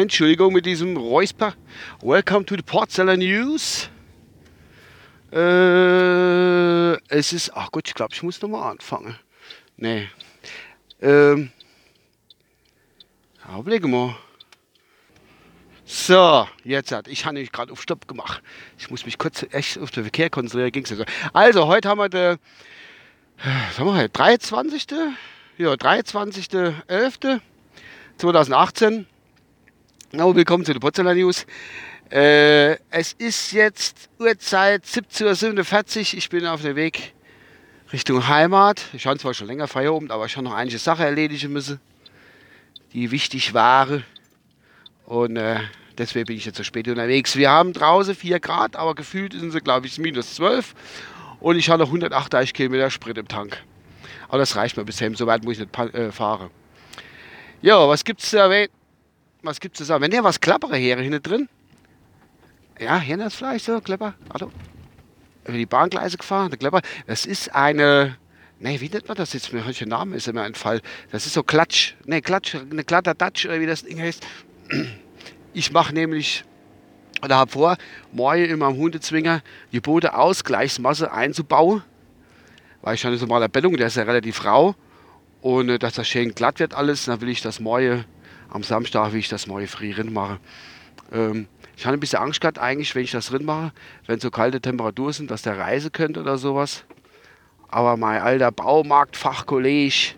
Entschuldigung mit diesem Räusper. Welcome to the Portseller News. Äh, es ist, ach Gott, ich glaube, ich muss nochmal anfangen. Nee. Ähm. Überlege mal. So, jetzt hat ich habe nämlich gerade auf Stopp gemacht. Ich muss mich kurz echt auf den Verkehr konzentrieren. Ging's also. also, heute haben wir den, sagen wir, 23. Ja, 23.11.2018. Genau, willkommen zu der Potsdamer News. Äh, es ist jetzt Uhrzeit 17.47 Uhr. Ich bin auf dem Weg Richtung Heimat. Ich habe zwar schon länger Feierabend, aber ich habe noch einige Sachen erledigen müssen, die wichtig waren. Und äh, deswegen bin ich jetzt so spät unterwegs. Wir haben draußen 4 Grad, aber gefühlt sind sie, glaube ich, minus 12. Und ich habe noch 138 Kilometer Sprit im Tank. Aber das reicht mir bisher. So weit muss ich nicht äh, fahren. Ja, was gibt es zu erwähnen? Was gibt es zu sagen? Wenn der was klappere hier hinten drin. Ja, hier ist vielleicht so, Klepper. Hallo. Über die Bahngleise gefahren, der Klepper. Das ist eine. Nee, wie nennt man das jetzt? Welcher Name ist mir Fall? Das ist so Klatsch. Nee, Klatsch, eine glatter Dutch oder wie das Ding heißt. Ich mache nämlich oder habe vor, morgen in meinem Hundezwinger die Bodeausgleichsmasse einzubauen weil ich so mal der Bellung, der ist ja relativ rau. Und äh, dass das schön glatt wird alles, dann will ich das Moje am Samstag, will ich das Moje früh drin machen. Ähm, ich habe ein bisschen Angst gehabt, eigentlich, wenn ich das drin mache, wenn so kalte Temperaturen sind, dass der reisen könnte oder sowas. Aber mein alter Baumarktfachkollege,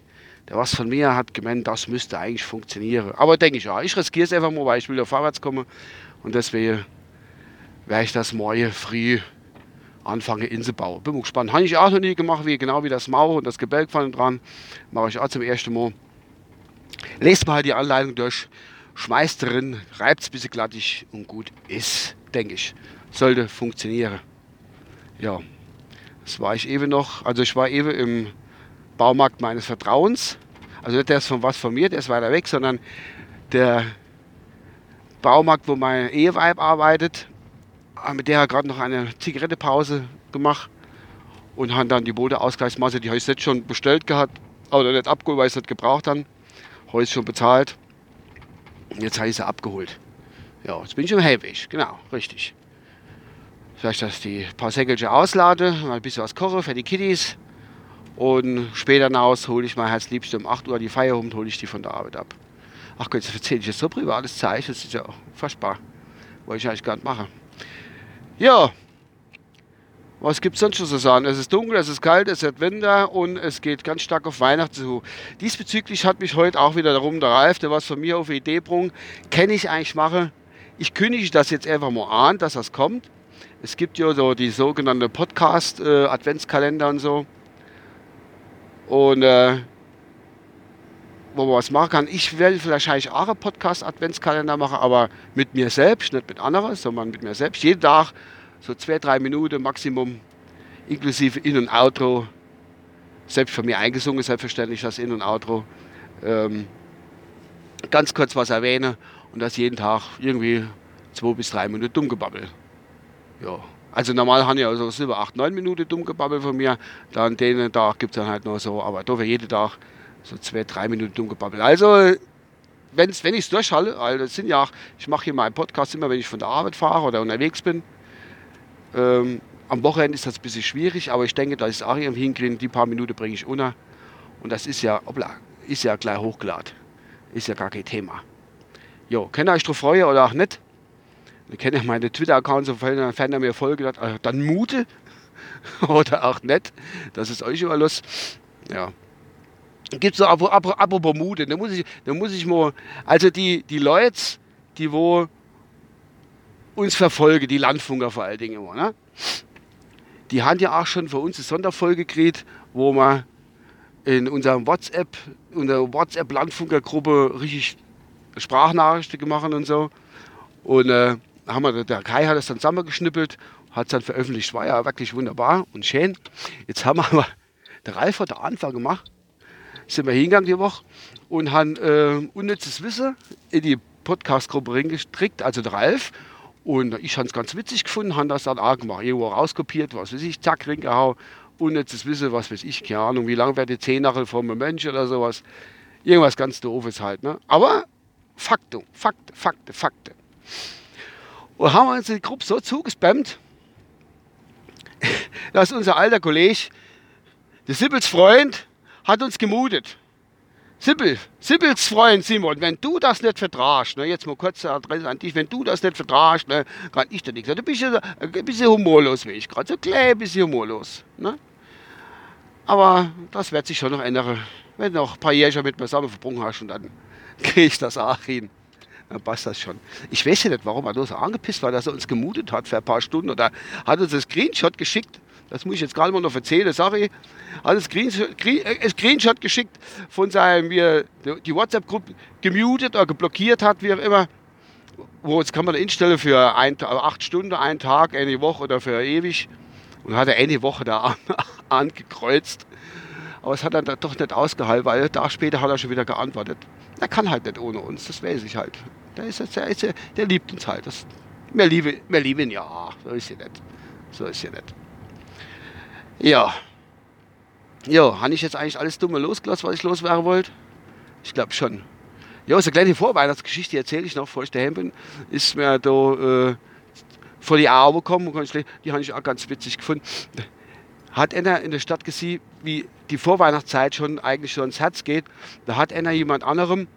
der was von mir hat gemeint, das müsste eigentlich funktionieren. Aber denke ich, ja, ich riskiere es einfach mal, weil ich will ja vorwärts kommen. Und deswegen werde ich das morgen früh anfange inzubauen. Bin mal gespannt. Habe ich auch noch nie gemacht, wie, genau wie das Mauer und das Gebälk vorne dran. Mache ich auch zum ersten Mal. Lest mal halt die Anleitung durch, schmeißt drin, reibt es ein bisschen glattig und gut ist, denke ich. Sollte funktionieren. Ja, das war ich eben noch. Also ich war eben im Baumarkt meines Vertrauens. Also nicht der ist von was von mir, der ist weiter weg, sondern der Baumarkt, wo mein Eheweib arbeitet, Ah, mit der hat gerade noch eine Zigarettepause gemacht und haben dann die Bodeausgleichsmasse, die habe ich jetzt schon bestellt gehabt, oder nicht abgeholt, weil ich es nicht gebraucht habe. Heute schon bezahlt. Und jetzt habe ich sie abgeholt. Ja, jetzt bin ich im Heimweg, genau, richtig. Vielleicht, dass ich die paar Säckelchen auslade, mal ein bisschen was koche für die Kiddies. Und später hinaus hole ich mein Herzliebste um 8 Uhr die Feierabend, hole ich die von der Arbeit ab. Ach Gott, jetzt erzähle ich jetzt so privates Zeichen, das ist ja furchtbar. Wollte ich eigentlich gar nicht machen. Ja, was gibt es sonst schon zu sagen? Es ist dunkel, es ist kalt, es wird Winter und es geht ganz stark auf Weihnachten zu. Diesbezüglich hat mich heute auch wieder darum der Ralf, der was von mir auf die Idee bringt, kenne ich eigentlich mache. Ich kündige das jetzt einfach mal an, dass das kommt. Es gibt ja so die sogenannte Podcast-Adventskalender äh, und so. Und äh, wo man was machen kann. Ich werde vielleicht auch einen Podcast-Adventskalender machen, aber mit mir selbst, nicht mit anderen, sondern mit mir selbst. Jeden Tag so zwei, drei Minuten Maximum, inklusive In- und Outro. Selbst von mir eingesungen, selbstverständlich das In- und Outro. Ähm, ganz kurz was erwähnen und das jeden Tag irgendwie zwei bis drei Minuten dummgebabbel. Ja. Also normal haben ja so über acht, neun Minuten dummgebabbel von mir. Dann den Tag gibt es dann halt noch so, aber dafür jeden Tag so zwei, drei Minuten dumm gebabbelt. Also, wenn's, wenn ich es durchhalte, also sind ja, ich mache hier meinen Podcast immer, wenn ich von der Arbeit fahre oder unterwegs bin. Ähm, am Wochenende ist das ein bisschen schwierig, aber ich denke, da ist auch irgendwie hinkriegen. Die paar Minuten bringe ich unter. Und das ist ja, obla, ist ja gleich hochgeladen. Ist ja gar kein Thema. Jo, könnt ihr euch drauf freuen oder auch nicht? Ihr kennt ja meine Twitter-Accounts, sofern ihr mir folgt, dann mute oder auch nicht. Das ist euch los. Ja, gibt es noch apropos Mute, da muss ich, da muss ich mal, also die, die Leute, die wo uns verfolgen, die Landfunker vor allen Dingen immer, ne? die haben ja auch schon für uns eine Sonderfolge gekriegt, wo wir in unserem WhatsApp, unserer WhatsApp-Landfunkergruppe richtig Sprachnachrichten gemacht und so. Und äh, haben wir, der Kai hat das dann zusammengeschnippelt, hat es dann veröffentlicht, war ja wirklich wunderbar und schön. Jetzt haben wir aber, der Ralf hat den Anfang gemacht sind wir hingegangen die Woche und haben äh, unnützes Wissen in die Podcast-Gruppe reingestrickt, also der Ralf. Und ich habe es ganz witzig gefunden, haben das dann auch gemacht. Irgendwo rauskopiert, was weiß ich, zack, reingehauen. unnützes Wissen, was weiß ich, keine Ahnung, wie lang wäre die Zehennachel vom Mensch oder sowas. Irgendwas ganz doofes halt. Ne? Aber Faktum, Fakte, Fakte, Fakte. Und haben uns die Gruppe so zugespammt, dass unser alter Kollege, der Sippels Freund, hat uns gemutet. Sibyl, Sibyls Freund Simon, wenn du das nicht vertragst, ne, jetzt mal kurz Adresse an dich, wenn du das nicht vertragst, ne, kann ich dir nichts. Du bist ja ein bisschen humorlos, wie ich gerade, so klein ein bisschen humorlos. Ne? Aber das wird sich schon noch ändern, wenn du noch ein paar Jährchen mit mir zusammen verbrungen hast und dann kriege ich das auch hin. Dann passt das schon. Ich weiß ja nicht, warum er so angepisst war, dass er uns gemutet hat für ein paar Stunden oder hat uns das Screenshot geschickt das muss ich jetzt gerade mal noch erzählen, sorry, hat ein Screenshot geschickt von seinem, wie er die WhatsApp-Gruppe gemutet oder geblockiert hat, wie auch immer. Wo jetzt kann man da instellen für ein, acht Stunden, einen Tag, eine Woche oder für ewig. Und hat er eine Woche da angekreuzt. Aber es hat er dann doch nicht ausgehalten, weil da später hat er schon wieder geantwortet. Er kann halt nicht ohne uns, das weiß ich halt. Der, ist der, ist, der liebt uns halt. Das, wir, lieben, wir lieben ja. So ist sie nicht. So ist sie nicht. Ja. Ja, habe ich jetzt eigentlich alles dumme losgelassen, was ich loswerden wollte? Ich glaube schon. Ja, so eine kleine Vorweihnachtsgeschichte erzähle ich noch, bevor ich daheim bin. Ist mir da äh, vor die Augen gekommen, die habe ich auch ganz witzig gefunden. Hat einer in der Stadt gesehen, wie die Vorweihnachtszeit schon eigentlich so ins Herz geht. Da hat einer jemand anderem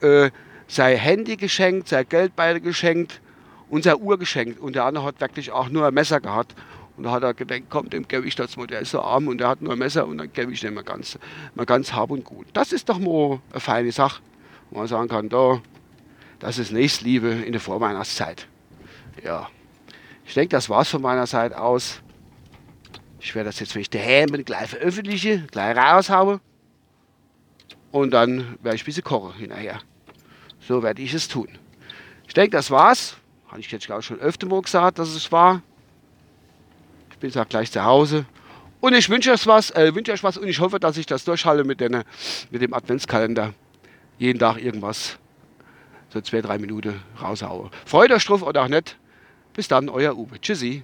äh, sein Handy geschenkt, sein Geldbeutel geschenkt und sein Uhr geschenkt. Und der andere hat wirklich auch nur ein Messer gehabt. Und da hat er gedacht, komm, dem gebe ich das mal, der ist so arm und der hat nur ein Messer und dann gebe ich dem mal ganz, mal ganz hab und gut. Das ist doch mal eine feine Sache, wo man sagen kann, da, das ist Nächstliebe in der Vorweihnachtszeit. Ja, ich denke, das war's von meiner Seite aus. Ich werde das jetzt, wenn ich daheim bin, gleich veröffentliche, gleich raushaue. Und dann werde ich ein bisschen kochen hinterher. So werde ich es tun. Ich denke, das war's. Habe ich jetzt, glaube ich, schon öfter mal gesagt, dass es war bin auch gleich zu Hause. Und ich wünsche euch was, äh, wünsche euch was und ich hoffe, dass ich das durchhalte mit, den, mit dem Adventskalender. Jeden Tag irgendwas, so zwei, drei Minuten raushaue. Freut euch drauf oder auch nicht. Bis dann, euer Uwe. Tschüssi.